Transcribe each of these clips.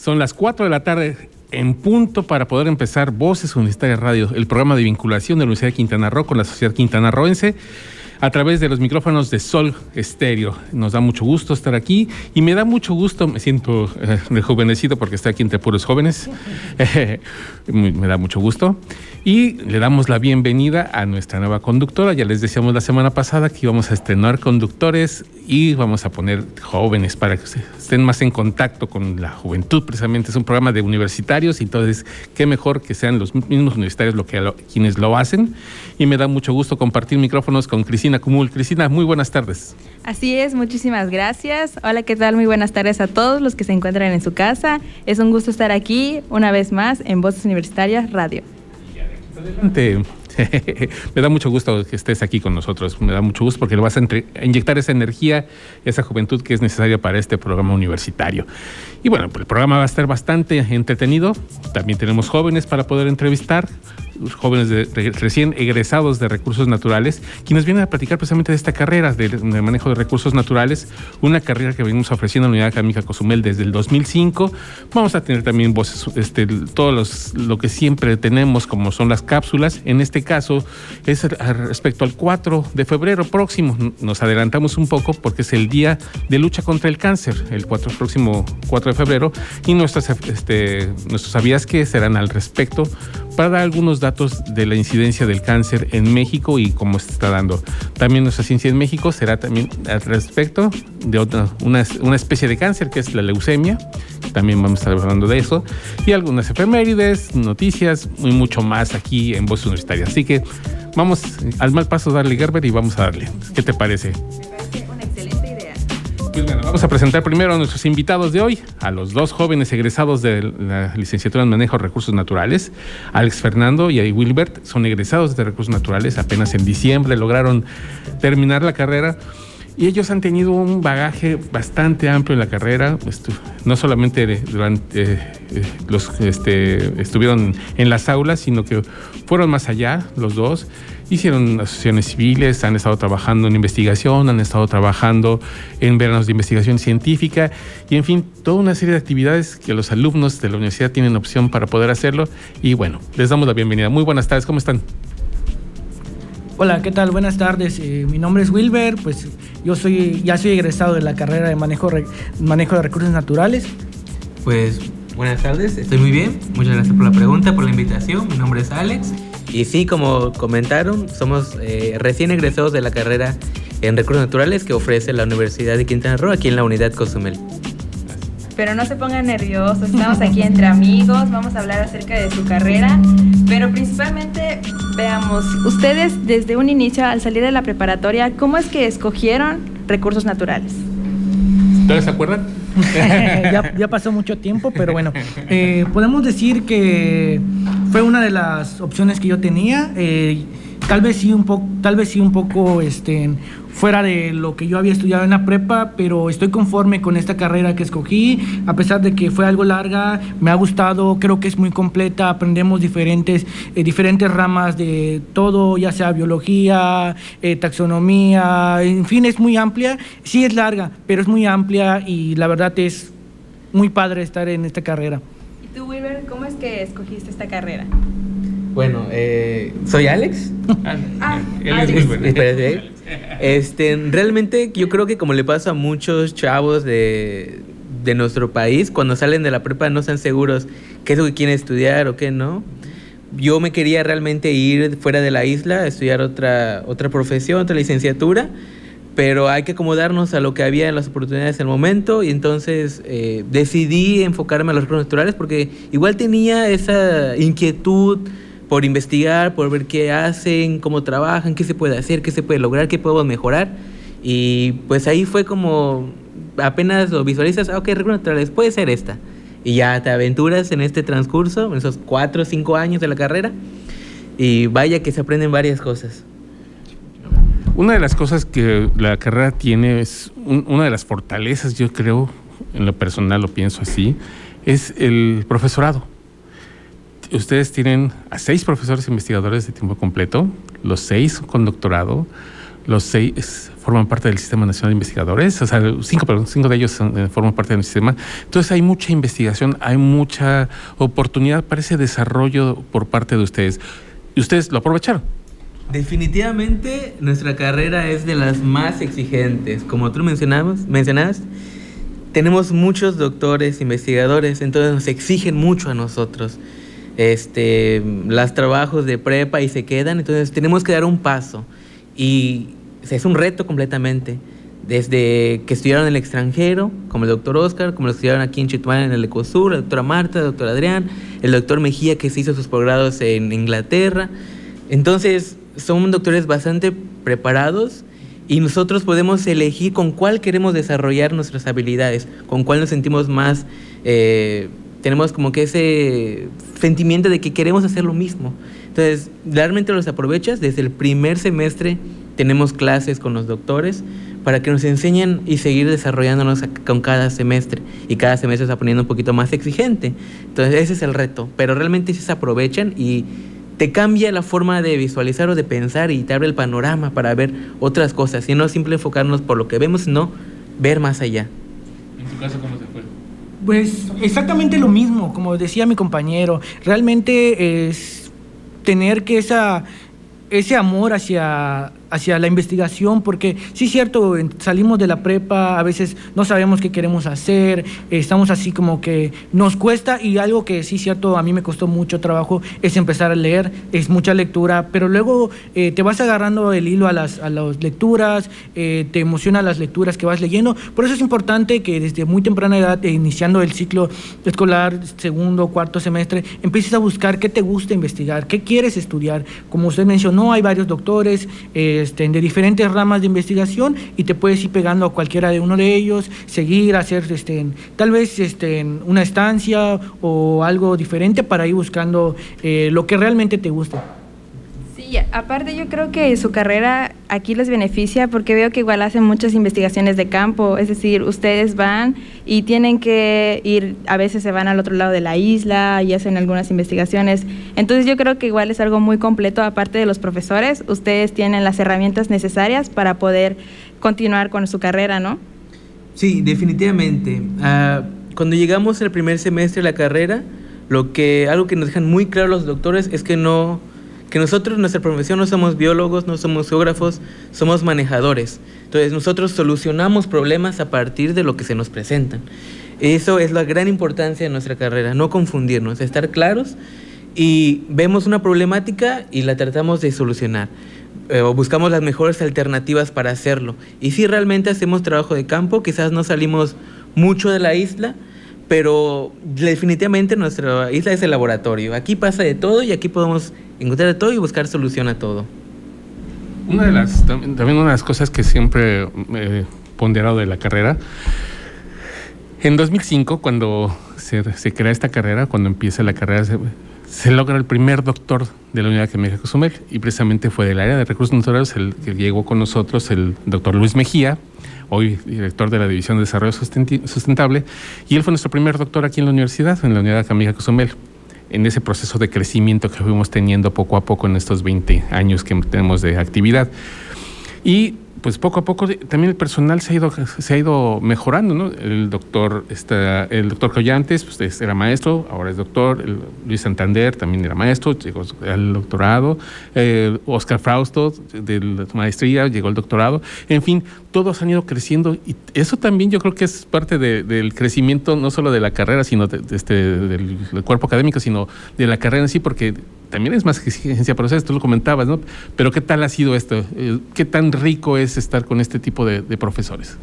Son las 4 de la tarde en punto para poder empezar Voces Universitarias Radio, el programa de vinculación de la Universidad de Quintana Roo con la sociedad quintanarroense a través de los micrófonos de Sol Estéreo. Nos da mucho gusto estar aquí y me da mucho gusto, me siento eh, rejuvenecido porque estoy aquí entre puros jóvenes. Muy- me da mucho gusto. Y le damos la bienvenida a nuestra nueva conductora. Ya les decíamos la semana pasada que íbamos a estrenar conductores y vamos a poner jóvenes para que estén más en contacto con la juventud. Precisamente es un programa de universitarios entonces qué mejor que sean los mismos universitarios quienes lo hacen. Y me da mucho gusto compartir micrófonos con Cristina Cumul. Cristina, muy buenas tardes. Así es, muchísimas gracias. Hola, ¿qué tal? Muy buenas tardes a todos los que se encuentran en su casa. Es un gusto estar aquí una vez más en Voces Universitarias Radio. Adelante. Me da mucho gusto que estés aquí con nosotros. Me da mucho gusto porque le vas a, a inyectar esa energía, esa juventud que es necesaria para este programa universitario. Y bueno, el programa va a estar bastante entretenido. También tenemos jóvenes para poder entrevistar, jóvenes recién egresados de recursos naturales, quienes vienen a platicar precisamente de esta carrera de, manejo de recursos naturales, una carrera que venimos ofreciendo en la Unidad Académica Cozumel desde el 2005. Vamos a tener también voces, este, todos los, lo que siempre tenemos, como son las cápsulas. En este caso, es respecto al 4 de febrero próximo. Nos adelantamos un poco porque es el día de lucha contra el cáncer, el 4, próximo 4 de febrero, y nuestras, este, nuestros sabías que serán al respecto para dar algunos datos de la incidencia del cáncer en México y cómo se está dando. También nuestra ciencia en México será también al respecto de otra, una, especie de cáncer que es la leucemia. También vamos a estar hablando de eso. Y algunas efemérides, noticias y mucho más aquí en Voz Universitaria. Así que vamos al mal paso darle Gerber y vamos a darle. ¿Qué te parece? Me parece. Pues bueno, vamos a presentar primero a nuestros invitados de hoy, a los dos jóvenes egresados de la licenciatura en Manejo de Recursos Naturales, Alex Fernando y Wilbert, son egresados de Recursos Naturales, apenas en diciembre lograron terminar la carrera. Y ellos han tenido un bagaje bastante amplio en la carrera, no solamente durante eh, eh, los este, estuvieron en las aulas, sino que fueron más allá los dos. Hicieron asociaciones civiles, han estado trabajando en investigación, han estado trabajando en veranos de investigación científica y, en fin, toda una serie de actividades que los alumnos de la universidad tienen opción para poder hacerlo. Y bueno, les damos la bienvenida. Muy buenas tardes, ¿cómo están? Hola, ¿qué tal? Buenas tardes. Eh, mi nombre es Wilber, pues yo soy ya soy egresado de la carrera de manejo, re- manejo de recursos naturales. Pues buenas tardes, estoy muy bien. Muchas gracias por la pregunta, por la invitación. Mi nombre es Alex. Y sí, como comentaron, somos eh, recién egresados de la carrera en recursos naturales que ofrece la Universidad de Quintana Roo aquí en la unidad Cozumel. Pero no se pongan nerviosos, estamos aquí entre amigos, vamos a hablar acerca de su carrera, pero principalmente veamos, ustedes desde un inicio al salir de la preparatoria, ¿cómo es que escogieron recursos naturales? ¿Ustedes se acuerdan? ya, ya pasó mucho tiempo, pero bueno, eh, podemos decir que fue una de las opciones que yo tenía. eh, tal vez sí un poco, tal vez sí un poco este, fuera de lo que yo había estudiado en la prepa, pero estoy conforme con esta carrera que escogí, a pesar de que fue algo larga, me ha gustado, creo que es muy completa, aprendemos diferentes, eh, diferentes ramas de todo, ya sea biología, eh, taxonomía, en fin, es muy amplia, sí es larga, pero es muy amplia y la verdad es muy padre estar en esta carrera. ¿Y tú, Wilber, cómo es que escogiste esta carrera? Bueno, eh, soy Alex. Ah, Él es. Espérate. Este, realmente yo creo que como le pasa a muchos chavos de, de nuestro país, cuando salen de la prepa no están seguros qué es lo que quieren estudiar o qué no. Yo me quería realmente ir fuera de la isla a estudiar otra, otra profesión, otra licenciatura, pero hay que acomodarnos a lo que había en las oportunidades en el momento y entonces eh, decidí enfocarme a los recursos naturales porque igual tenía esa inquietud por investigar, por ver qué hacen, cómo trabajan, qué se puede hacer, qué se puede lograr, qué podemos mejorar. Y pues ahí fue como, apenas lo visualizas, ah, ok, recursos naturales, puede ser esta. y ya te aventuras en este transcurso, en esos cuatro o cinco años de la carrera, y vaya que se aprenden varias cosas. Una de las cosas que la carrera tiene es una de las fortalezas, yo creo, en lo personal lo pienso así, es el profesorado. Ustedes tienen a seis profesores investigadores de tiempo completo, los seis con doctorado, los seis forman parte del Sistema Nacional de Investigadores, o sea, cinco, perdón, cinco de ellos eh, forman parte del sistema. Entonces hay mucha investigación, hay mucha oportunidad para ese desarrollo por parte de ustedes. ¿Y ustedes lo aprovecharon? Definitivamente nuestra carrera es de las más exigentes. Como tú mencionabas, mencionabas, tenemos muchos doctores, investigadores, entonces nos exigen mucho a nosotros. Este, los trabajos de prepa y se quedan, entonces tenemos que dar un paso. Y es un reto completamente. Desde que estudiaron en el extranjero, como el doctor Oscar, como lo estudiaron aquí en Chetumal en el Ecosur, la doctora Marta, el doctor Adrián, el doctor Mejía que se hizo sus posgrados en Inglaterra. Entonces, son doctores bastante preparados y nosotros podemos elegir con cuál queremos desarrollar nuestras habilidades, con cuál nos sentimos más, eh, tenemos como que ese sentimiento de que queremos hacer lo mismo. Entonces, realmente los aprovechas. Desde el primer semestre tenemos clases con los doctores para que nos enseñen y seguir desarrollándonos con cada semestre. Y cada semestre se está poniendo un poquito más exigente. Entonces, ese es el reto. Pero realmente sí se aprovechan y te cambia la forma de visualizar o de pensar y te abre el panorama para ver otras cosas. Y no simple enfocarnos por lo que vemos, sino ver más allá. ¿En tu caso cómo se? Pues exactamente lo mismo, como decía mi compañero. Realmente es tener que esa, ese amor hacia, hacia la investigación, porque sí es cierto, salimos de la prepa, a veces no sabemos qué queremos hacer, estamos así como que nos cuesta y algo que sí es cierto, a mí me costó mucho trabajo es empezar a leer, es mucha lectura, pero luego eh, te vas agarrando el hilo a las, a las lecturas, eh, te emociona las lecturas que vas leyendo, por eso es importante que desde muy temprana edad, eh, iniciando el ciclo escolar, segundo, cuarto semestre, empieces a buscar qué te gusta investigar, qué quieres estudiar, como usted mencionó, hay varios doctores, este, de diferentes ramas de investigación y te puedes ir pegando a cualquiera de uno de ellos, seguir, hacer este, tal vez este, una estancia o algo diferente para ir buscando eh, lo que realmente te gusta. Sí, aparte yo creo que su carrera aquí les beneficia porque veo que igual hacen muchas investigaciones de campo, es decir, ustedes van y tienen que ir, a veces se van al otro lado de la isla y hacen algunas investigaciones. Entonces yo creo que igual es algo muy completo, aparte de los profesores, ustedes tienen las herramientas necesarias para poder continuar con su carrera, ¿no? Sí, definitivamente. Uh, cuando llegamos al primer semestre de la carrera, lo que, algo que nos dejan muy claro los doctores es que no que nosotros, nuestra profesión, no somos biólogos, no somos geógrafos, somos manejadores. Entonces nosotros solucionamos problemas a partir de lo que se nos presentan. Eso es la gran importancia de nuestra carrera, no confundirnos, estar claros y vemos una problemática y la tratamos de solucionar. Eh, o buscamos las mejores alternativas para hacerlo. Y si realmente hacemos trabajo de campo, quizás no salimos mucho de la isla, pero definitivamente nuestra isla es el laboratorio. Aquí pasa de todo y aquí podemos encontrar de todo y buscar solución a todo. Una de las, también una de las cosas que siempre he ponderado de la carrera, en 2005, cuando se, se crea esta carrera, cuando empieza la carrera, se, logra el primer doctor de la Unidad Académica Cozumel y precisamente fue del área de recursos naturales el que llegó con nosotros el doctor Luis Mejía, hoy director de la División de Desarrollo Sustentable, y él fue nuestro primer doctor aquí en la universidad, en la Unidad de Cozumel en ese proceso de crecimiento que fuimos teniendo poco a poco en estos 20 años que tenemos de actividad. Y pues poco a poco también el personal se ha ido, se ha ido mejorando, ¿no? El doctor, está, el doctor Collantes pues, era maestro, ahora es doctor, Luis Santander también era maestro, llegó al doctorado, Oscar Frausto de la maestría llegó al doctorado, en fin, todos han ido creciendo y eso también yo creo que es parte del crecimiento no solo de la carrera, sino este, del, cuerpo académico, sino de la carrera en sí, porque también es más exigencia para ustedes, tú lo comentabas, ¿no? Pero ¿qué tal ha sido esto? Eh, ¿Qué tan rico es estar con este tipo de, profesores?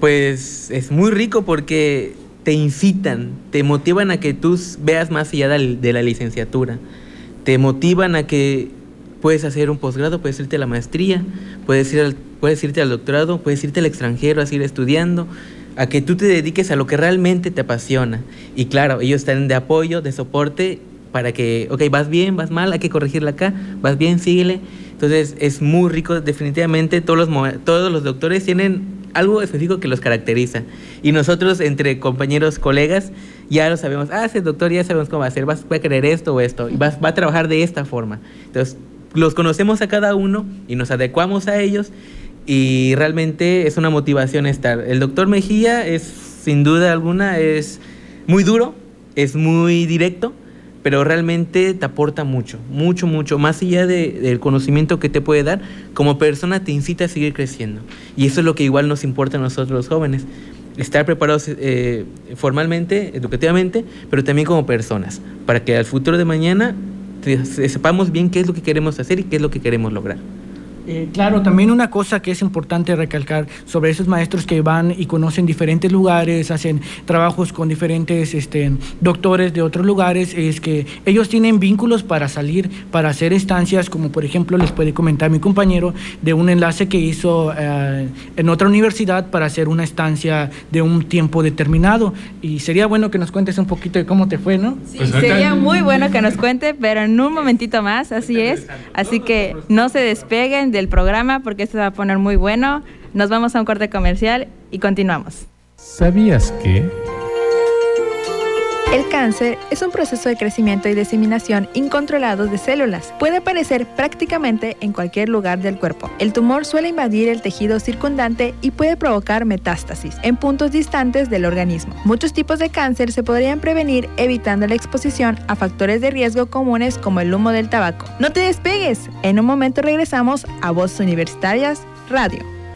Pues es muy rico porque te incitan, te motivan a que tú veas más allá de la licenciatura, te motivan a que puedes hacer un posgrado, puedes irte a la maestría, puedes, ir al, puedes irte al doctorado, puedes irte al extranjero a seguir estudiando. a que tú te dediques a lo que realmente te apasiona. Y claro, ellos están de apoyo, de soporte, para que, ok, vas bien, vas mal, hay que corregirla acá, vas bien, síguele. Entonces es muy rico, definitivamente todos los, todos los doctores tienen algo específico que los caracteriza. Y nosotros, entre compañeros, colegas, ya lo sabemos, ah, ese doctor ya sabemos cómo va a hacer, va a querer esto o esto, y va, va a trabajar de esta forma. Entonces, los conocemos a cada uno y nos adecuamos a ellos y realmente es una motivación estar. El doctor Mejía es, sin duda alguna, es muy duro, es muy directo, pero realmente te aporta mucho, mucho, mucho, más allá del conocimiento que te puede dar, como persona te incita a seguir creciendo. Y eso es lo que igual nos importa a nosotros los jóvenes, estar preparados eh, formalmente, educativamente, pero también como personas, para que al futuro de mañana sepamos bien qué es lo que queremos hacer y qué es lo que queremos lograr. Eh, claro, también una cosa que es importante recalcar sobre esos maestros que van y conocen diferentes lugares, hacen trabajos con diferentes este, doctores de otros lugares, es que ellos tienen vínculos para salir, para hacer estancias, como por ejemplo les puede comentar mi compañero, de un enlace que hizo eh, en otra universidad para hacer una estancia de un tiempo determinado. Y sería bueno que nos cuentes un poquito de cómo te fue, ¿no? Sí, pues sería muy bueno que nos cuente, pero en un momentito más, así es. Así que no se despeguen del programa porque esto va a poner muy bueno. Nos vamos a un corte comercial y continuamos. ¿Sabías que... El cáncer es un proceso de crecimiento y diseminación incontrolados de células. Puede aparecer prácticamente en cualquier lugar del cuerpo. El tumor suele invadir el tejido circundante y puede provocar metástasis en puntos distantes del organismo. Muchos tipos de cáncer se podrían prevenir evitando la exposición a factores de riesgo comunes como el humo del tabaco. No te despegues. En un momento regresamos a Voz Universitarias Radio.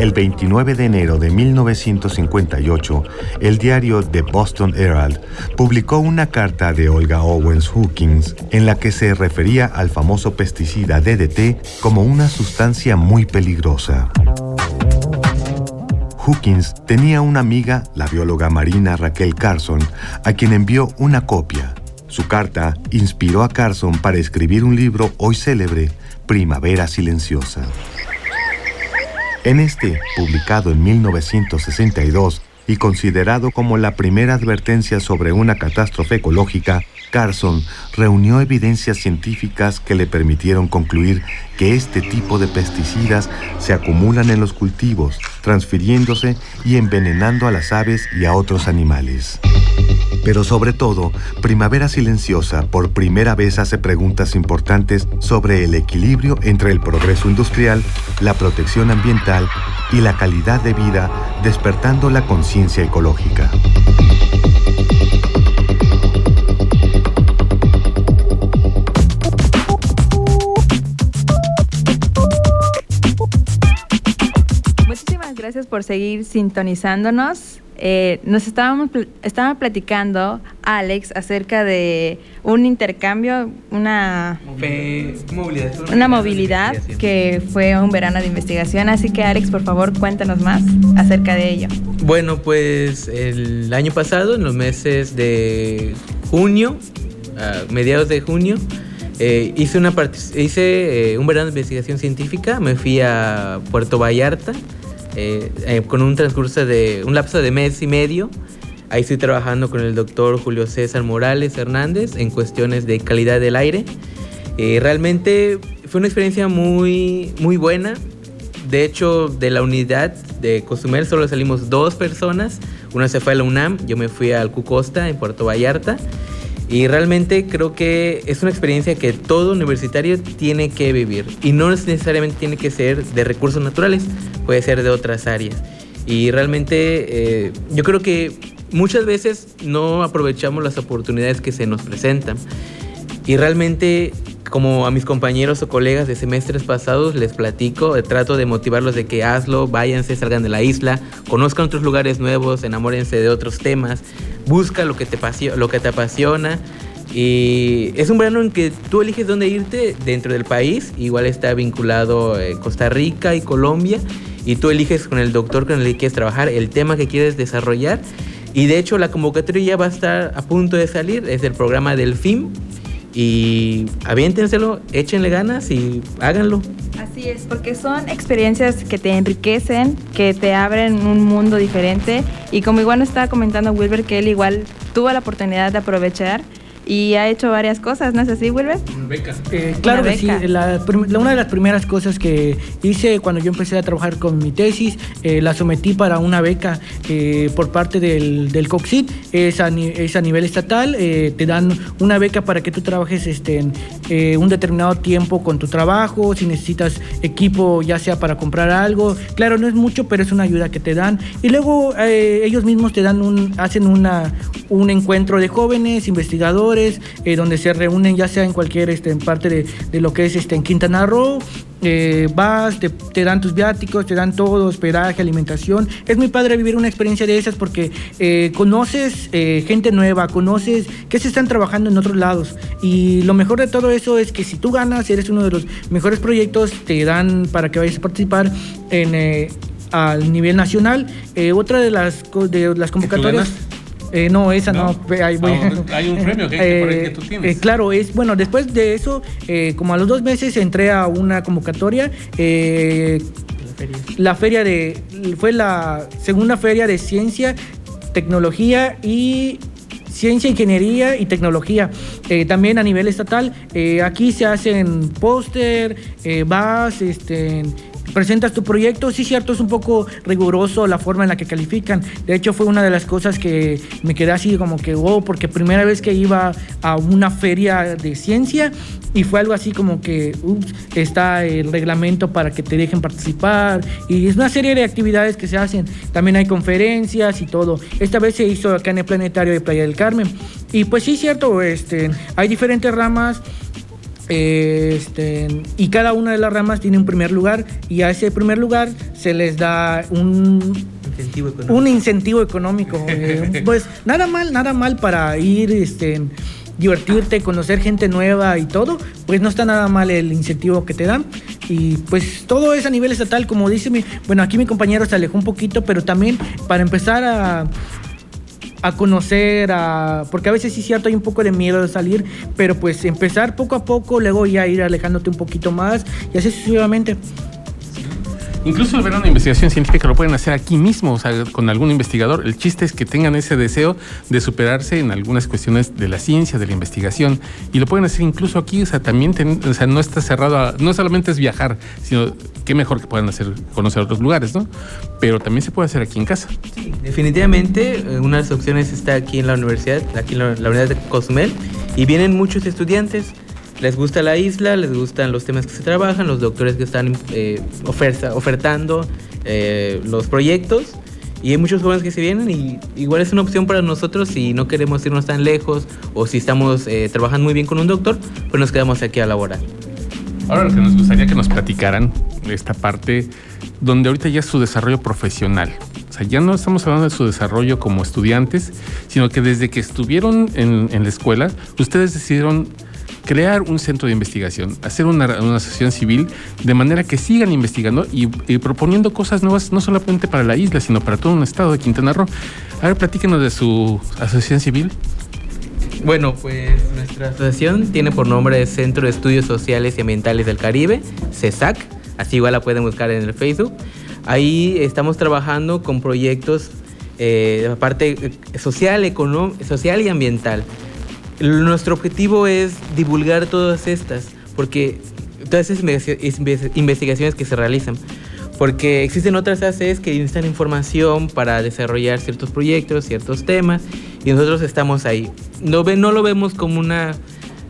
El 29 de enero de 1958, el diario The Boston Herald publicó una carta de Olga Owens Hookins en la que se refería al famoso pesticida DDT como una sustancia muy peligrosa. Hookins tenía una amiga, la bióloga marina Raquel Carson, a quien envió una copia. Su carta inspiró a Carson para escribir un libro hoy célebre, Primavera Silenciosa. En este, publicado en 1962 y considerado como la primera advertencia sobre una catástrofe ecológica, Carson reunió evidencias científicas que le permitieron concluir que este tipo de pesticidas se acumulan en los cultivos, transfiriéndose y envenenando a las aves y a otros animales. Pero sobre todo, Primavera Silenciosa por primera vez hace preguntas importantes sobre el equilibrio entre el progreso industrial, la protección ambiental y la calidad de vida, despertando la conciencia ecológica. gracias por seguir sintonizándonos. Eh, nos estábamos estaba platicando Alex acerca de un intercambio, una movilidad, una movilidad que fue un verano de investigación. Así que Alex, por favor, cuéntanos más acerca de ello. Bueno, pues el año pasado, en los meses de junio, a mediados de junio, eh, hice, una hice eh, un verano de investigación científica. Me fui a Puerto Vallarta eh, eh, con un transcurso de un lapso de mes y medio. Ahí estoy trabajando con el doctor Julio César Morales Hernández en cuestiones de calidad del aire. Eh, realmente fue una experiencia muy, muy buena. De hecho, de la unidad de Cozumel solo salimos dos personas. Una se fue a la UNAM, yo me fui al Cucosta en Puerto Vallarta. Y realmente creo que es una experiencia que todo universitario tiene que vivir. Y no necesariamente tiene que ser de recursos naturales, puede ser de otras áreas. Y realmente eh, yo creo que muchas veces no aprovechamos las oportunidades que se nos presentan. Y realmente como a mis compañeros o colegas de semestres pasados les platico, eh, trato de motivarlos de que hazlo, váyanse, salgan de la isla, conozcan otros lugares nuevos, enamórense de otros temas, busca lo que te, lo que te apasiona. Y es un verano en que tú eliges dónde irte dentro del país, igual está vinculado eh, Costa Rica y Colombia, y tú eliges con el doctor con el que quieres trabajar, el tema que quieres desarrollar. Y de hecho la convocatoria ya va a estar a punto de salir, es el programa del FIM, y aviéntenselo, échenle ganas y háganlo. Así es, porque son experiencias que te enriquecen, que te abren un mundo diferente y como igual nos estaba comentando Wilber que él igual tuvo la oportunidad de aprovechar y ha hecho varias cosas, ¿no es así, Wilber? Eh, claro que sí. La, una de las primeras cosas que hice cuando yo empecé a trabajar con mi tesis, eh, la sometí para una beca eh, por parte del, del COXIT. Es a, es a nivel estatal. te dan una beca para que tú trabajes este, un determinado tiempo con tu trabajo. Si necesitas equipo, ya sea para comprar algo. Claro, no es mucho, pero es una ayuda que te dan. Y luego ellos mismos te dan un, hacen una, un encuentro de jóvenes, investigadores eh, donde se reúnen ya sea en cualquier este, en parte de, lo que es este, en Quintana Roo. Eh, vas, te, dan tus viáticos, te dan todo, hospedaje, alimentación. Es muy padre vivir una experiencia de esas porque eh, conoces gente nueva, conoces que se están trabajando en otros lados. Y lo mejor de todo eso es que si tú ganas, eres uno de los mejores proyectos, te dan para que vayas a participar en, al nivel nacional. otra de las, de las convocatorias... Eh, no, esa no. Hay un premio que, eh, tú tienes. Eh, claro, es bueno. Después de eso, como a los dos meses entré a una convocatoria. la feria de fue la segunda feria de ciencia, tecnología y ciencia, ingeniería y tecnología. también a nivel estatal, aquí se hacen póster, vas, este, presentas tu proyecto, sí cierto, es un poco riguroso la forma en la que califican. De hecho, fue una de las cosas que me quedé así como que, wow, porque primera vez que iba a una feria de ciencia y fue algo así como que, ups, está el reglamento para que te dejen participar y es una serie de actividades que se hacen. También hay conferencias y todo. Esta vez se hizo acá en el Planetario de Playa del Carmen. Y pues sí, cierto, este, hay diferentes ramas. Este, y cada una de las ramas tiene un primer lugar y a ese primer lugar se les da un incentivo económico. Un incentivo económico. Eh, pues nada mal, nada mal para ir, este, divertirte, conocer gente nueva y todo, pues no está nada mal el incentivo que te dan. Y pues todo es a nivel estatal, como dice mi, bueno, aquí mi compañero se alejó un poquito, pero también para empezar a, a conocer, a, porque a veces sí es cierto, hay un poco de miedo de salir, pero pues empezar poco a poco, luego ya ir alejándote un poquito más y así sucesivamente. Incluso verano de investigación científica lo pueden hacer aquí mismo, o sea, con algún investigador. El chiste es que tengan ese deseo de superarse en algunas cuestiones de la ciencia, de la investigación, y lo pueden hacer incluso aquí, o sea, también o sea, no está cerrado, no solamente es viajar, sino qué mejor que puedan hacer, conocer otros lugares, ¿no? Pero también se puede hacer aquí en casa. Sí, definitivamente, eh, una de las opciones está aquí en la universidad, aquí en la, la unidad de Cozumel, y vienen muchos estudiantes les gusta la isla, les gustan los temas que se trabajan, los doctores que están eh, ofertando eh, los proyectos. Y hay muchos jóvenes que se vienen y igual es una opción para nosotros si no queremos irnos tan lejos o si estamos eh, trabajando muy bien con un doctor, pues nos quedamos aquí a laborar. Ahora lo que nos gustaría que nos platicaran esta parte donde ahorita ya es su desarrollo profesional. O sea, ya no estamos hablando de su desarrollo como estudiantes, sino que desde que estuvieron en, en la escuela, ustedes decidieron crear un centro de investigación, hacer una, asociación civil de manera que sigan investigando y, proponiendo cosas nuevas, no solamente para la isla, sino para todo un estado de Quintana Roo. A ver, platíquenos de su asociación civil. Bueno, pues nuestra asociación tiene por nombre Centro de Estudios Sociales y Ambientales del Caribe, CESAC, así igual la pueden buscar en el Facebook. Ahí estamos trabajando con proyectos eh, de parte eh, social, social y ambiental. Nuestro objetivo es divulgar todas estas, porque todas esas investigaciones que se realizan, porque existen otras ACs que necesitan información para desarrollar ciertos proyectos, ciertos temas, y nosotros estamos ahí. No, no lo vemos como una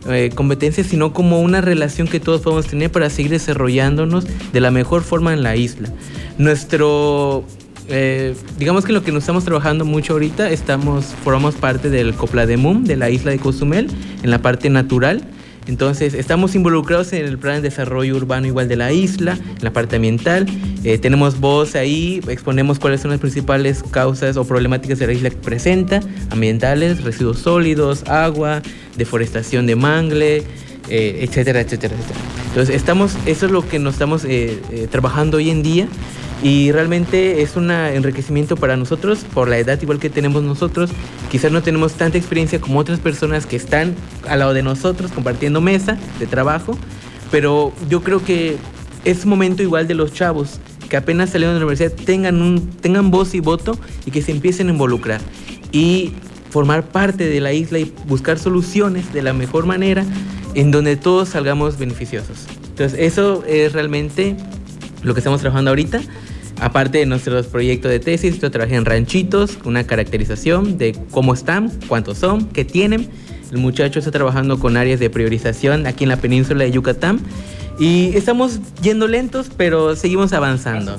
eh, competencia, sino como una relación que todos podemos tener para seguir desarrollándonos de la mejor forma en la isla. Nuestro eh, digamos que lo que nos estamos trabajando mucho ahorita, estamos, formamos parte del Coplademum de la isla de Cozumel, en la parte natural. Entonces, estamos involucrados en el plan de desarrollo urbano igual de la isla, en la parte ambiental. Eh, tenemos voz ahí, exponemos cuáles son las principales causas o problemáticas de la isla que presenta, ambientales, residuos sólidos, agua, deforestación de mangle, eh, etcétera, etcétera, etcétera. Entonces, estamos, eso es lo que nos estamos eh, eh, trabajando hoy en día y realmente es un enriquecimiento para nosotros por la edad igual que tenemos nosotros. Quizás no tenemos tanta experiencia como otras personas que están al lado de nosotros compartiendo mesa de trabajo, pero yo creo que es momento igual de los chavos que apenas salieron de la universidad tengan, un, tengan voz y voto y que se empiecen a involucrar y formar parte de la isla y buscar soluciones de la mejor manera en donde todos salgamos beneficiosos. Entonces eso es realmente lo que estamos trabajando ahorita. Aparte de nuestros proyectos de tesis, yo trabajé en ranchitos, una caracterización de cómo están, cuántos son, qué tienen. El muchacho está trabajando con áreas de priorización aquí en la península de Yucatán. Y estamos yendo lentos, pero seguimos avanzando.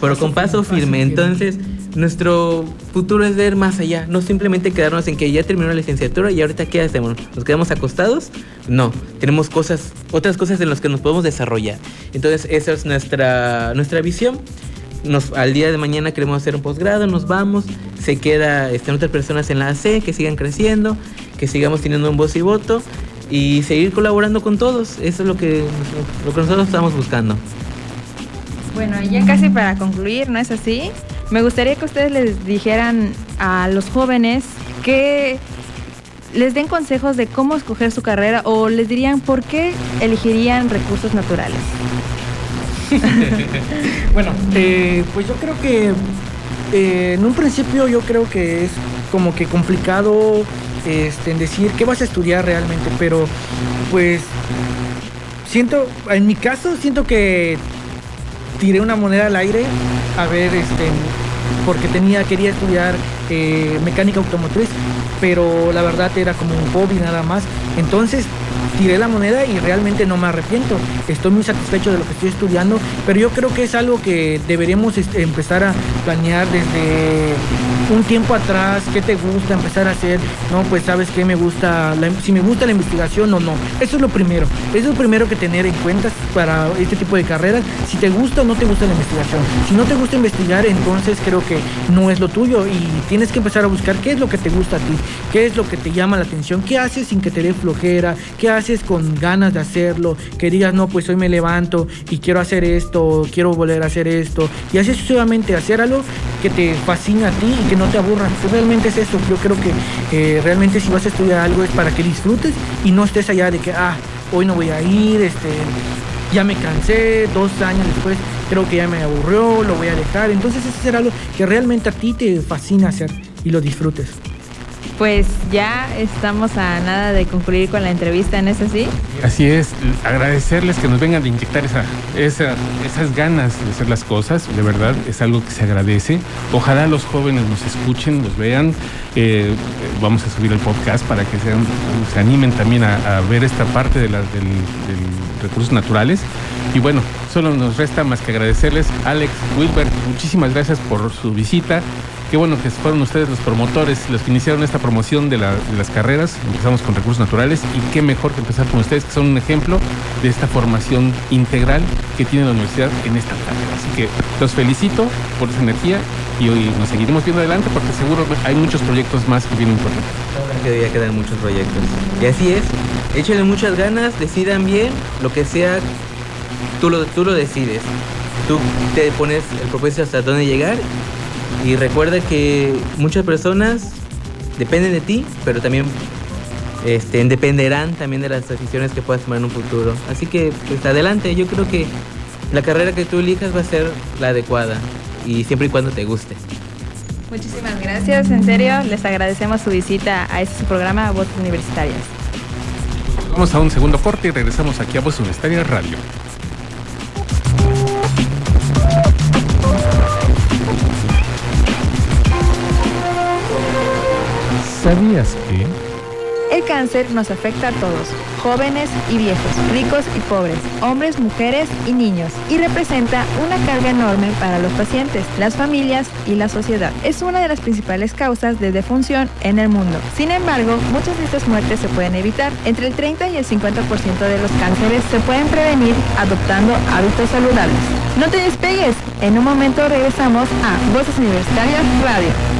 Pero con paso firme. Entonces, nuestro futuro es ver más allá. No simplemente quedarnos en que ya terminó la licenciatura y ahorita qué hacemos. ¿Nos quedamos acostados? No. Tenemos cosas, otras cosas en las que nos podemos desarrollar. Entonces, esa es nuestra, nuestra visión al día de mañana queremos hacer un posgrado, nos vamos, se queda están otras personas en la AC que sigan creciendo, que sigamos teniendo un voz y voto y seguir colaborando con todos. Eso es lo que, lo que nosotros estamos buscando. Bueno, ya casi para concluir, ¿no es así? Me gustaría que ustedes les dijeran a los jóvenes que les den consejos de cómo escoger su carrera o les dirían por qué elegirían recursos naturales. bueno, eh, pues yo creo que eh, en un principio yo creo que es como que complicado este, decir qué vas a estudiar realmente, pero pues siento, en mi caso siento que tiré una moneda al aire a ver, este, porque tenía, quería estudiar eh, mecánica automotriz, pero la verdad era como un hobby nada más. Entonces tiré la moneda y realmente no me arrepiento. Estoy muy satisfecho de lo que estoy estudiando, pero yo creo que es algo que deberíamos este, empezar a planear desde un tiempo atrás. ¿Qué te gusta empezar a hacer? No, pues sabes que me gusta, si me gusta la investigación o no. Eso es lo primero. Eso es lo primero que tener en cuenta para este tipo de carreras. Si te gusta o no te gusta la investigación. Si no te gusta investigar, entonces creo que no es lo tuyo y tienes que empezar a buscar qué es lo que te gusta a ti, qué es lo que te llama la atención, qué haces sin que te dé flojera, qué haces con ganas de hacerlo, que digas, no, pues hoy me levanto y quiero hacer esto, quiero volver a hacer esto, y así sucesivamente hacer algo que te fascina a ti y que no te aburra. Pues realmente es eso, yo creo que eh, realmente si vas a estudiar algo es para que disfrutes y no estés allá de que, ah, hoy no voy a ir, este, ya me cansé, dos años después creo que ya me aburrió, lo voy a dejar. Entonces es hacer algo que realmente a ti te fascina hacer y lo disfrutes. Pues ya estamos a nada de concluir con la entrevista, ¿no es así? Así es, agradecerles que nos vengan a inyectar esa, esas ganas de hacer las cosas, de verdad, es algo que se agradece. Ojalá los jóvenes nos escuchen, nos vean, eh, vamos a subir el podcast para que se animen también a, ver esta parte de, la, del, recursos naturales. Y bueno, solo nos resta más que agradecerles. Alex, Wilbert, muchísimas gracias por su visita. Qué bueno que fueron ustedes los promotores, los que iniciaron esta promoción de, las carreras. Empezamos con recursos naturales y qué mejor que empezar con ustedes, que son un ejemplo de esta formación integral que tiene la universidad en esta carrera. Así que los felicito por esa energía y hoy nos seguiremos viendo adelante porque seguro hay muchos proyectos más que vienen importantes. Que día quedan muchos proyectos. Y así es, échenle muchas ganas, decidan bien, lo que sea, tú lo, tú lo decides. Tú te pones el propósito hasta dónde llegar y recuerda que muchas personas dependen de ti, pero también este, dependerán también de las decisiones que puedas tomar en un futuro. Así que, pues adelante, yo creo que la carrera que tú elijas va a ser la adecuada y siempre y cuando te guste. Muchísimas gracias, en serio, les agradecemos su visita a este programa Voces Universitarias. Vamos a un segundo corte y regresamos aquí a Voces Universitarias Radio. ¿Sabías que? El cáncer nos afecta a todos, jóvenes y viejos, ricos y pobres, hombres, mujeres y niños, y representa una carga enorme para los pacientes, las familias y la sociedad. Es una de las principales causas de defunción en el mundo. Sin embargo, muchas de estas muertes se pueden evitar. Entre el 30 y el 50% de los cánceres se pueden prevenir adoptando hábitos saludables. No te despegues, en un momento regresamos a Voces Universitarias Radio.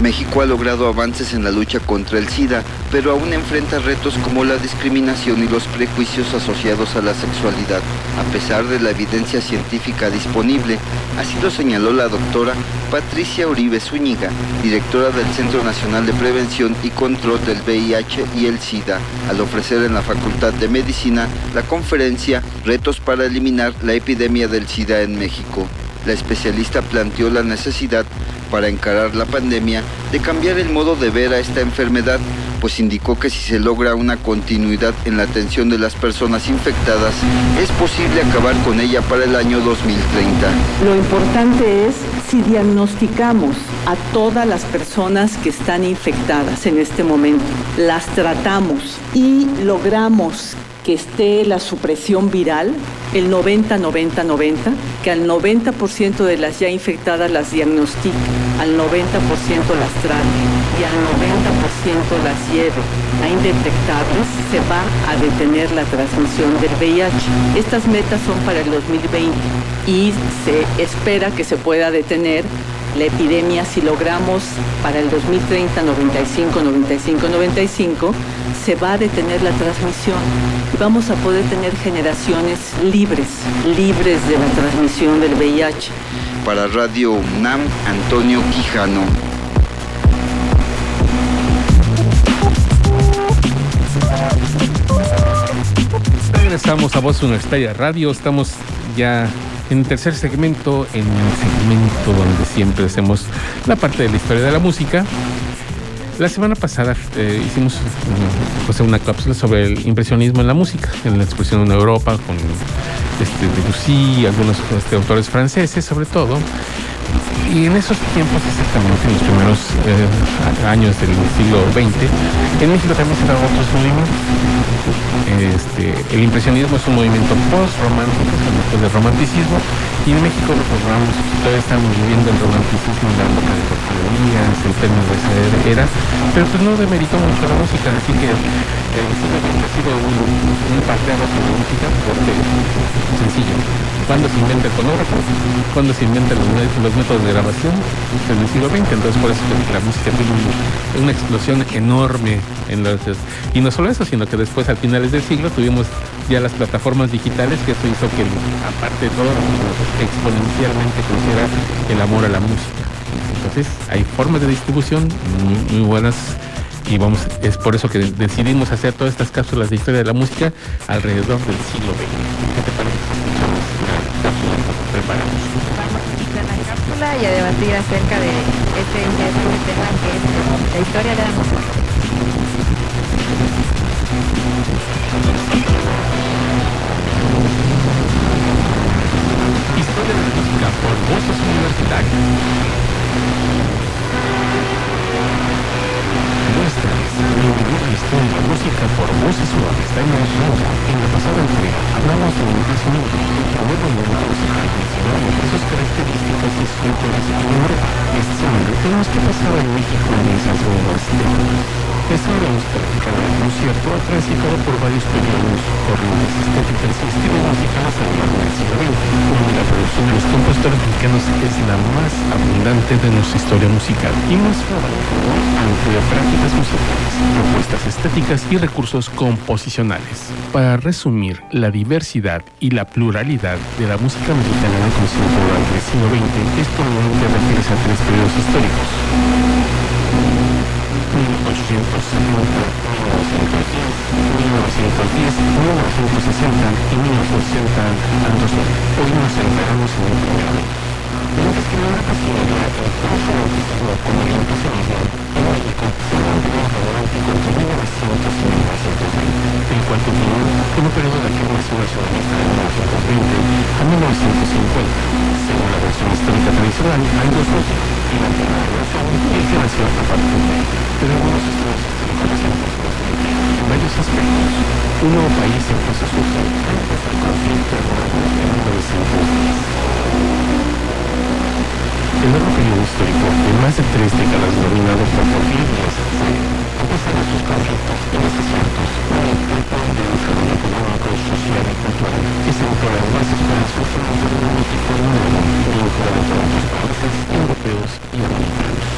México ha logrado avances en la lucha contra el SIDA, pero aún enfrenta retos como la discriminación y los prejuicios asociados a la sexualidad, a pesar de la evidencia científica disponible. Así lo señaló la doctora Patricia Uribe Zúñiga, directora del Centro Nacional de Prevención y Control del VIH y el SIDA, al ofrecer en la Facultad de Medicina la conferencia Retos para eliminar la epidemia del SIDA en México. La especialista planteó la necesidad para encarar la pandemia de cambiar el modo de ver a esta enfermedad, pues indicó que si se logra una continuidad en la atención de las personas infectadas, es posible acabar con ella para el año 2030. Lo importante es si diagnosticamos a todas las personas que están infectadas en este momento, las tratamos y logramos que esté la supresión viral, el 90-90-90, que al 90% de las ya infectadas las diagnostique, al 90% las trate y al 90% las lleve a indetectables, se va a detener la transmisión del VIH. Estas metas son para el 2020 y se espera que se pueda detener la epidemia si logramos para el 2030 95 95 95 se va a detener la transmisión y vamos a poder tener generaciones libres, libres de la transmisión del VIH. Para Radio UNAM, Antonio Quijano. Regresamos a Voz Universitaria Radio. Estamos ya en tercer segmento, en el segmento donde siempre hacemos la parte de la historia de la música. La semana pasada eh, hicimos mm, pues, una cápsula sobre el impresionismo en la música, en la expresión en Europa, con este, Debussy, algunos este, autores franceses sobre todo. Y en esos tiempos, exactamente en los primeros eh, años del siglo XX, en México también se daban otros movimientos. Este, el impresionismo es un movimiento post-romántico, después del romanticismo, y en México lo programamos, todavía estamos viviendo el romanticismo en la época de Díaz, el término de esa era, pero pues no demeritó mucho la música, así que siglo XX ha sido un, un parteaguas de la música, porque sencillo, cuando se inventa el fonógrafo, cuando se inventan los, los métodos de grabación, en el siglo XX, entonces por eso la música tiene una explosión enorme en los, y no solo eso, sino que después al finales del siglo tuvimos ya las plataformas digitales que eso hizo que aparte de todo exponencialmente creciera el amor a la música. Entonces hay formas de distribución muy, buenas y vamos, es por eso que decidimos hacer todas estas cápsulas de historia de la música alrededor del siglo XX. ¿Qué te parece? Preparamos. Vamos cápsula y a debatir acerca de este tema que es la historia de la música. Y recursos composicionales. Para resumir la diversidad y la pluralidad de la música mexicana conocida durante el siglo XX, esto normalmente refiere a tres periodos históricos. y 1960 a los Hoy nos enteramos en el programa. Tenemos que no como la 1900 y 1920, el cual continuó con un periodo de afirmación nacionalista de 1920 a 1950. Según la versión histórica tradicional, hay dos voces, y la primera relación es que nació a partir de pero algunos estudios históricos en varios aspectos. Un nuevo país en que se surge el conflicto El nuevo periodo histórico de más de tres décadas dominado por Porfirio Díaz empezaron sus conflictos y necesarios con el campo de desarrollo económico, social y cultural que sentó las bases para el surgimiento de un tipo nuevo vinculado con otros países europeos y americanos.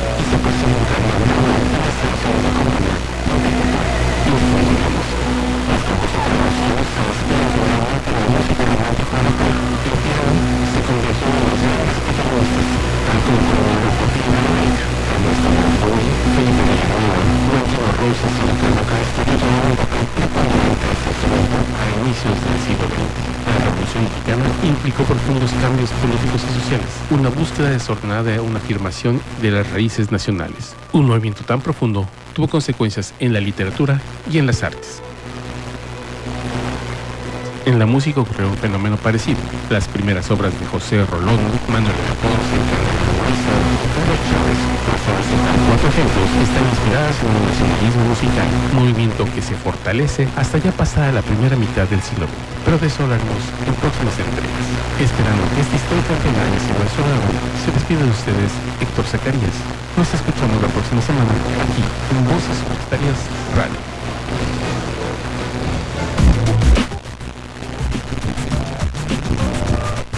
instalación de implicó profundos cambios políticos y sociales, una búsqueda desordenada de una afirmación de las raíces nacionales. Un movimiento tan profundo tuvo consecuencias en la literatura y en las artes. En la música ocurrió un fenómeno parecido. Las primeras obras de José Rolón, Manuel Cuatro ejemplos, están inspiradas en el nacionalismo musical, movimiento que se fortalece hasta ya pasada la primera mitad del siglo XX. Pero en próximas entregas. Esperando que esta histórica temporada sea sonada, se despide de ustedes Héctor Zacarías. Nos escuchamos la próxima semana aquí en Voces Universitarias Radio.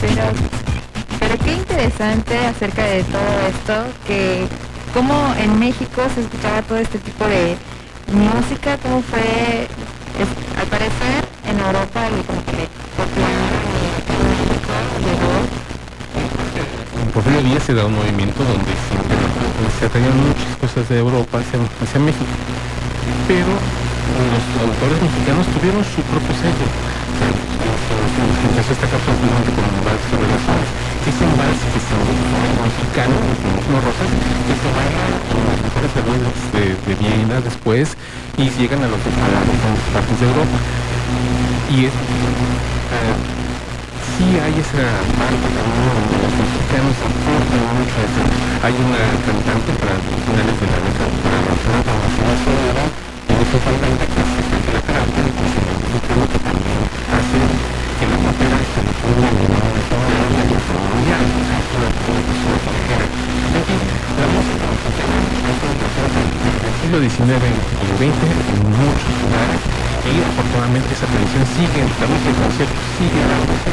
Pero, qué interesante acerca de todo esto, que cómo en México se escuchaba todo este tipo de música, cómo fue, al parecer, en Europa y como que En Porfirio Díaz se da un movimiento donde se, atraían muchas cosas de Europa hacia, hacia México, pero los autores mexicanos tuvieron su propio sello empezó esta cápsula con un vals sobre las flores. Es un vals que se mexicano, no rosas, que se baila en las mejores salones de, de Viena después y llegan a los a las partes de Europa. Y es, uh, sí hay esa parte también donde los mexicanos aportan mucho. Hay una cantante el siglo XIX y XX en muchos lugares. Y afortunadamente esa tradición sigue, música de conciertos sigue dándose fuertemente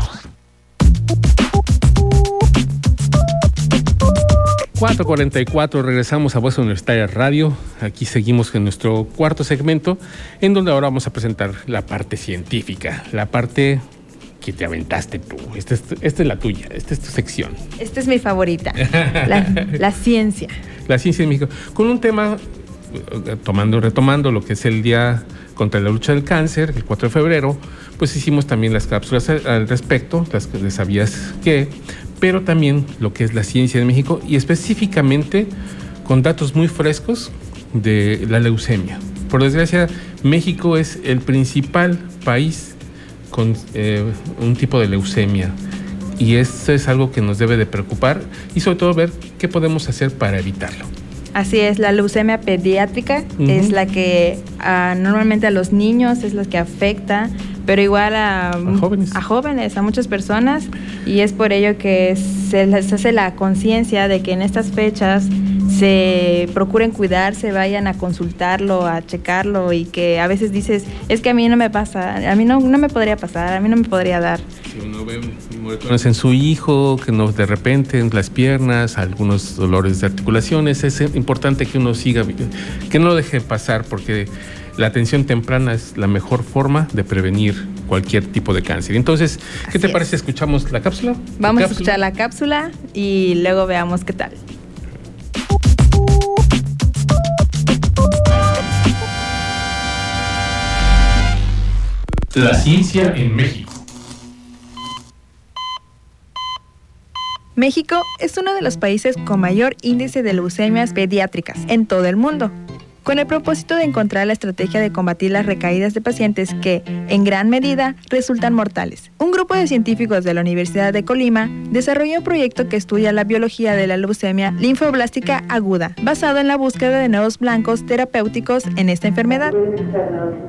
...4.44, regresamos a Voz Universitaria Radio. Aquí seguimos en nuestro cuarto segmento, en donde ahora vamos a presentar la parte científica, la parte que te aventaste tú. Esta es, esta es la tuya, esta es tu sección. Esta es mi favorita, la, la ciencia. La ciencia en México. Con un tema, tomando, retomando lo que es el Día contra la Lucha del Cáncer, el 4 de febrero, pues hicimos también las cápsulas al, al respecto, las que les sabías que, pero también lo que es la ciencia de México y específicamente con datos muy frescos de la leucemia. Por desgracia, México es el principal país con eh, un tipo de leucemia y esto es algo que nos debe de preocupar y sobre todo ver qué podemos hacer para evitarlo. Así es, la leucemia pediátrica es la que ah, normalmente a los niños es la que afecta, pero igual a, jóvenes. a jóvenes, a muchas personas, y es por ello que se les hace la conciencia de que en estas fechas se procuren cuidarse, vayan a consultarlo, a checarlo, y que a veces dices, es que a mí no me pasa, a mí no, no me podría pasar, a mí no me podría dar. Si uno ve moretones en su hijo, que no de repente en las piernas, algunos dolores de articulaciones, es importante que uno siga, que no lo deje pasar, porque la atención temprana es la mejor forma de prevenir cualquier tipo de cáncer. Entonces, ¿qué te parece? ¿Escuchamos la cápsula? Vamos a Cápsula. escuchar la cápsula y luego veamos qué tal. La ciencia en México. México es uno de los países con mayor índice de leucemias pediátricas en todo el mundo. Con el propósito de encontrar la estrategia de combatir las recaídas de pacientes que, en gran medida, resultan mortales, un grupo de científicos de la Universidad de Colima desarrolló un proyecto que estudia la biología de la leucemia linfoblástica aguda, basado en la búsqueda de nuevos blancos terapéuticos en esta enfermedad.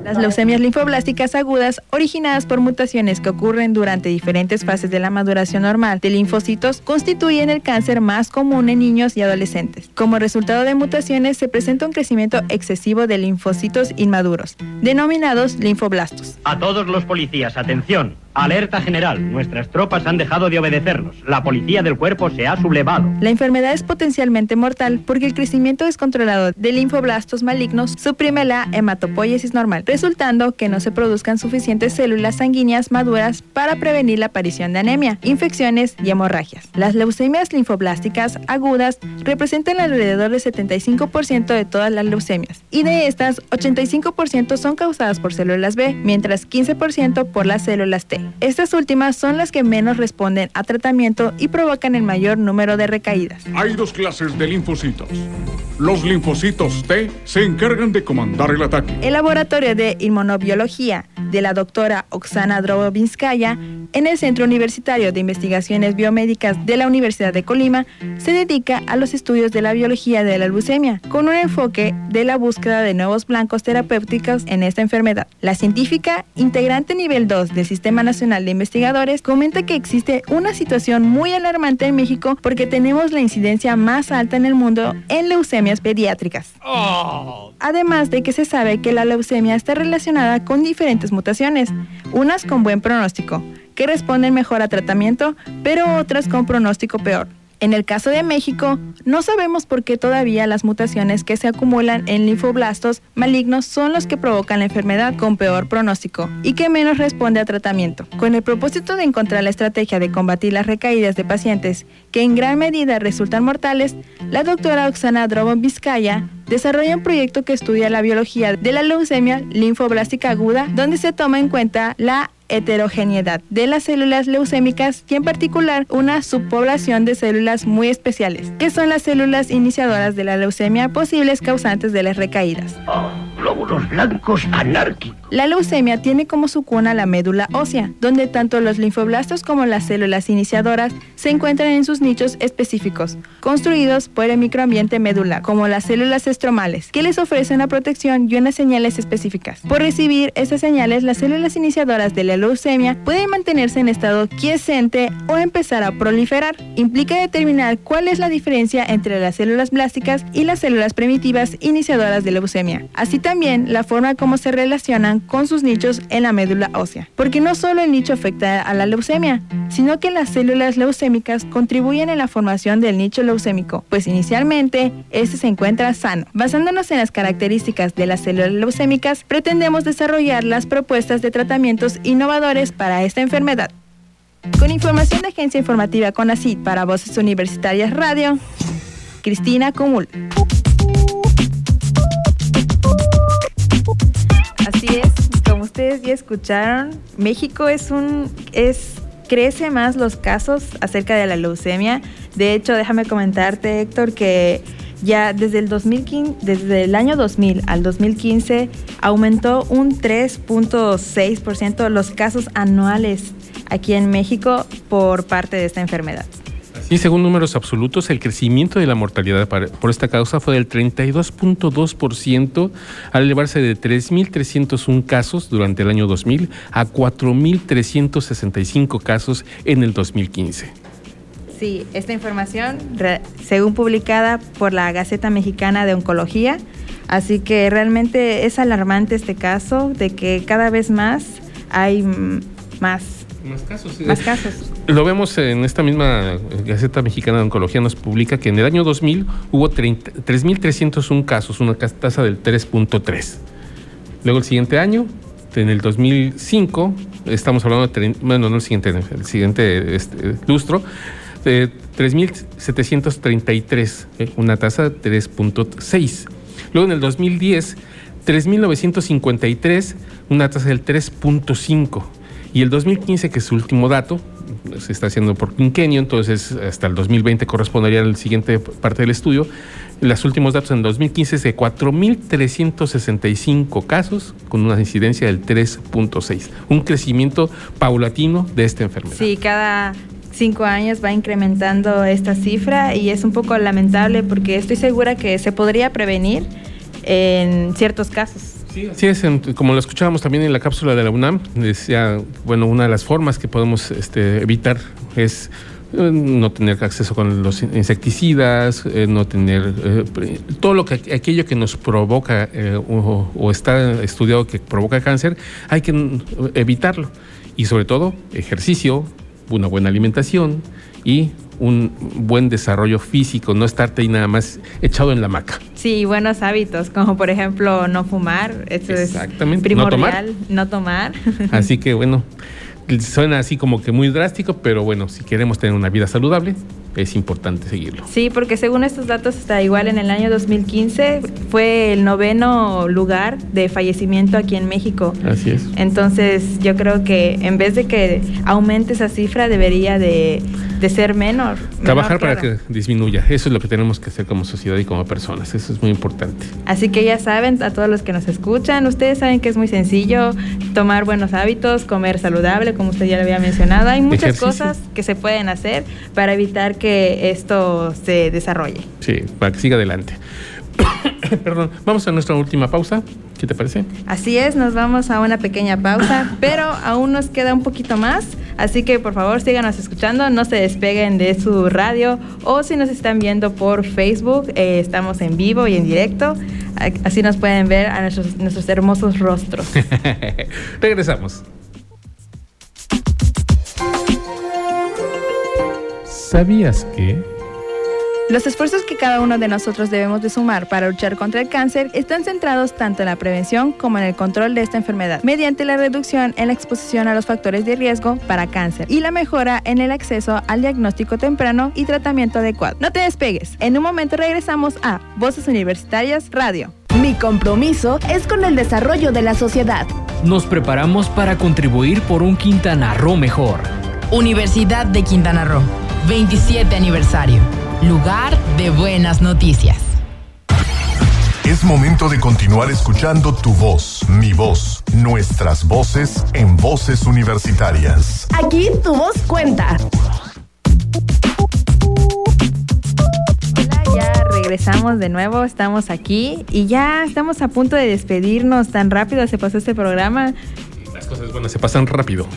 Las leucemias linfoblásticas agudas, originadas por mutaciones que ocurren durante diferentes fases de la maduración normal de linfocitos, constituyen el cáncer más común en niños y adolescentes. Como resultado de mutaciones, se presenta un crecimiento excesivo de linfocitos inmaduros, denominados linfoblastos. A todos los policías, atención. Alerta general. Nuestras tropas han dejado de obedecernos. La policía del cuerpo se ha sublevado. La enfermedad es potencialmente mortal porque el crecimiento descontrolado de linfoblastos malignos suprime la hematopoiesis normal, resultando que no se produzcan suficientes células sanguíneas maduras para prevenir la aparición de anemia, infecciones y hemorragias. Las leucemias linfoblásticas agudas representan alrededor del 75% de todas las leucemias, y de estas, 85% son causadas por células B, mientras 15% por las células T. Estas últimas son las que menos responden a tratamiento y provocan el mayor número de recaídas. Hay dos clases de linfocitos. Los linfocitos T se encargan de comandar el ataque. El laboratorio de inmunobiología de la doctora Oksana Drobinskaya en el Centro Universitario de Investigaciones Biomédicas de la Universidad de Colima se dedica a los estudios de la biología de la leucemia con un enfoque de la búsqueda de nuevos blancos terapéuticos en esta enfermedad. La científica, integrante nivel 2 del Sistema Nacional de Investigadores, comenta que existe una situación muy alarmante en México porque tenemos la incidencia más alta en el mundo en leucemias pediátricas. Además de que se sabe que la leucemia está relacionada con diferentes mutaciones, unas con buen pronóstico, que responden mejor a tratamiento, pero otras con pronóstico peor, En el caso de México, no sabemos por qué todavía las mutaciones que se acumulan en linfoblastos malignos son los que provocan la enfermedad con peor pronóstico y que menos responde a tratamiento. Con el propósito de encontrar la estrategia de combatir las recaídas de pacientes que en gran medida resultan mortales, la doctora Oxana Drobon Vizcaya desarrolla un proyecto que estudia la biología de la leucemia linfoblástica aguda, donde se toma en cuenta la heterogeneidad de las células leucémicas y en particular una subpoblación de células muy especiales, que son las células iniciadoras de la leucemia posibles causantes de las recaídas. glóbulos blancos anárquicos. La leucemia tiene como su cuna la médula ósea, donde tanto los linfoblastos como las células iniciadoras se encuentran en sus nichos específicos, construidos por el microambiente medular, como las células estromales, que les ofrecen una protección y unas señales específicas. Por recibir esas señales, las células iniciadoras de la leucemia pueden mantenerse en estado quiescente o empezar a proliferar. Implica determinar cuál es la diferencia entre las células blásticas y las células primitivas iniciadoras de leucemia. Así también la forma como se relacionan con sus nichos en la médula ósea. Porque no solo el nicho afecta a la leucemia, sino que las células leucémicas contribuyen en la formación del nicho leucémico, pues inicialmente este se encuentra sano. Basándonos en las características de las células leucémicas, pretendemos desarrollar las propuestas de tratamientos innovadores para esta enfermedad. Con información de Agencia Informativa CONACYT para Voces Universitarias Radio, Cristina Cumul. Así es, como ustedes ya escucharon, México es un es crece más los casos acerca de la leucemia. De hecho, déjame comentarte, Héctor, que ya desde el 2015, desde el año 2000 al 2015 aumentó un 3.6% los casos anuales aquí en México por parte de esta enfermedad. Y según números absolutos, el crecimiento de la mortalidad por esta causa fue del 32.2% al elevarse de 3.301 casos durante el año 2000 a 4.365 casos en el 2015. Sí, esta información, según publicada por la Gaceta Mexicana de Oncología, así que realmente es alarmante este caso de que cada vez más hay más, Más casos. más casos. Lo vemos en esta misma Gaceta Mexicana de Oncología, nos publica que en el año 2000 hubo 30 3.301 casos, una tasa del 3.3. Luego el siguiente año, en el 2005, estamos hablando de, bueno, no el siguiente, el siguiente este, lustro, de 3.733, eh, una tasa de 3.6. Luego en el 2010, 3.953, una tasa del 3.5. Y el 2015, que es su último dato, se está haciendo por quinquenio, entonces hasta el 2020 correspondería al siguiente parte del estudio. Los últimos datos en el 2015 es de 4.365 casos con una incidencia del 3.6. Un crecimiento paulatino de esta enfermedad. Sí, cada cinco años va incrementando esta cifra y es un poco lamentable porque estoy segura que se podría prevenir en ciertos casos. Así es, como lo escuchábamos también en la cápsula de la UNAM, decía, bueno, una de las formas que podemos este, evitar es eh, no tener acceso con los insecticidas, eh, no tener eh, todo lo que aquello que nos provoca o, o está estudiado que provoca cáncer, hay que mm, evitarlo. Y sobre todo, ejercicio, una buena alimentación y un buen desarrollo físico, no estarte ahí nada más echado en la hamaca. Sí, buenos hábitos, como por ejemplo no fumar, eso Exactamente, es no tomar. primordial, no tomar. Así que bueno, suena así como que muy drástico, pero bueno, si queremos tener una vida saludable, es importante seguirlo. Sí, porque según estos datos, está igual en el año 2015 fue el noveno lugar de fallecimiento aquí en México. Así es. Entonces, yo creo que en vez de que aumente esa cifra, debería de, de ser menor. Trabajar menor, para claro. que disminuya. Eso es lo que tenemos que hacer como sociedad y como personas. Eso es muy importante. Así que ya saben, a todos los que nos escuchan, ustedes saben que es muy sencillo tomar buenos hábitos, comer saludable, como usted ya lo había mencionado. Hay muchas Ejercicio. cosas que se pueden hacer para evitar que esto se desarrolle. Sí, para que siga adelante. Perdón, vamos a nuestra última pausa. ¿Qué te parece? Así es, nos vamos a una pequeña pausa, pero aún nos queda un poquito más, así que por favor síganos escuchando, no se despeguen de su radio o si nos están viendo por Facebook, eh, estamos en vivo y en directo, así nos pueden ver a nuestros, nuestros hermosos rostros. Regresamos. ¿Sabías que Los esfuerzos que cada uno de nosotros debemos de sumar para luchar contra el cáncer están centrados tanto en la prevención como en el control de esta enfermedad, mediante la reducción en la exposición a los factores de riesgo para cáncer y la mejora en el acceso al diagnóstico temprano y tratamiento adecuado. No te despegues, en un momento regresamos a Voces Universitarias Radio. Mi compromiso es con el desarrollo de la sociedad. Nos preparamos para contribuir por un Quintana Roo mejor. Universidad de Quintana Roo, 27 aniversario. Lugar de buenas noticias. Es momento de continuar escuchando tu voz, mi voz, nuestras voces en voces universitarias. Aquí tu voz cuenta. Hola, ya regresamos de nuevo, estamos aquí y ya estamos a punto de despedirnos. Tan rápido se pasó este programa. Las cosas buenas se pasan rápido.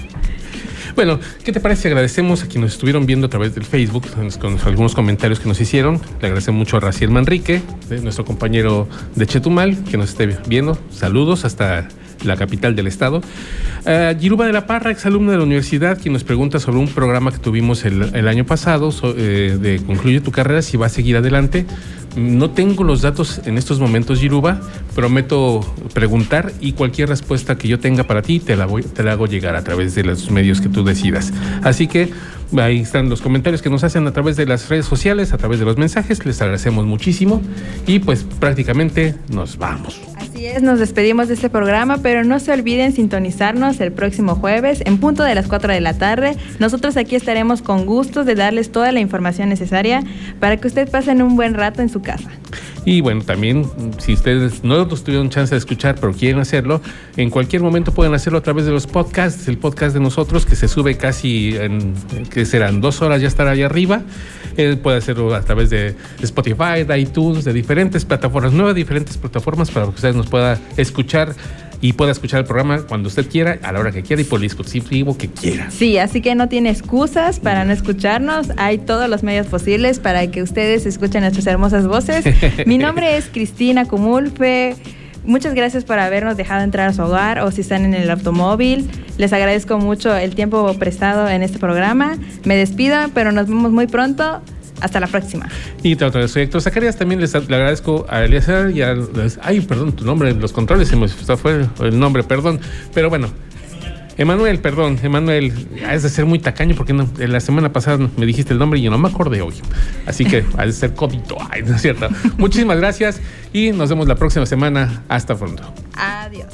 Bueno, ¿qué te parece? Agradecemos a quienes nos estuvieron viendo a través del Facebook con algunos comentarios que nos hicieron. Le agradecemos mucho a Raciel Manrique, nuestro compañero de Chetumal, que nos esté viendo. Saludos hasta la capital del estado. Uh, Giruba de la Parra, exalumna de la universidad, quien nos pregunta sobre un programa que tuvimos el, año pasado eh, de Concluye tu carrera, si va a seguir adelante. No tengo los datos en estos momentos, Giruba. Prometo preguntar y cualquier respuesta que yo tenga para ti te la, voy, te la hago llegar a través de los medios que tú decidas. Así que ahí están los comentarios que nos hacen a través de las redes sociales, a través de los mensajes. Les agradecemos muchísimo y pues prácticamente nos vamos. Así es, nos despedimos de este programa, pero no se olviden sintonizarnos el próximo jueves en punto de las 4 de la tarde. Nosotros aquí estaremos con gusto de darles toda la información necesaria para que usted pasen un buen rato en su Y bueno, también si ustedes no tuvieron chance de escuchar, pero quieren hacerlo, en cualquier momento pueden hacerlo a través de los podcasts, el podcast de nosotros que se sube casi en, que serán dos horas ya estará allá arriba. Eh, puede hacerlo a través de Spotify, de iTunes, de diferentes plataformas, nuevas diferentes plataformas para que ustedes nos puedan escuchar y pueda escuchar el programa cuando usted quiera, a la hora que quiera y por el dispositivo que quiera. Sí, así que no tiene excusas para no escucharnos. Hay todos los medios posibles para que ustedes escuchen nuestras hermosas voces. Mi nombre es Cristina Cumulfe. Muchas gracias por habernos dejado entrar a su hogar o si están en el automóvil. Les agradezco mucho el tiempo prestado en este programa. Me despido, pero nos vemos muy pronto. Hasta la próxima. Y trato soy Héctor Zacarías. También les le agradezco a Eliezer y a. Ay, perdón, tu nombre, los controles se me fue el nombre, perdón. Pero bueno, Emanuel, perdón, Emanuel, has de ser muy tacaño porque no, la semana pasada me dijiste el nombre y yo no me acordé hoy. Así que has de ser codito. Ay, no es cierto. Muchísimas gracias y nos vemos la próxima semana. Hasta pronto. Adiós.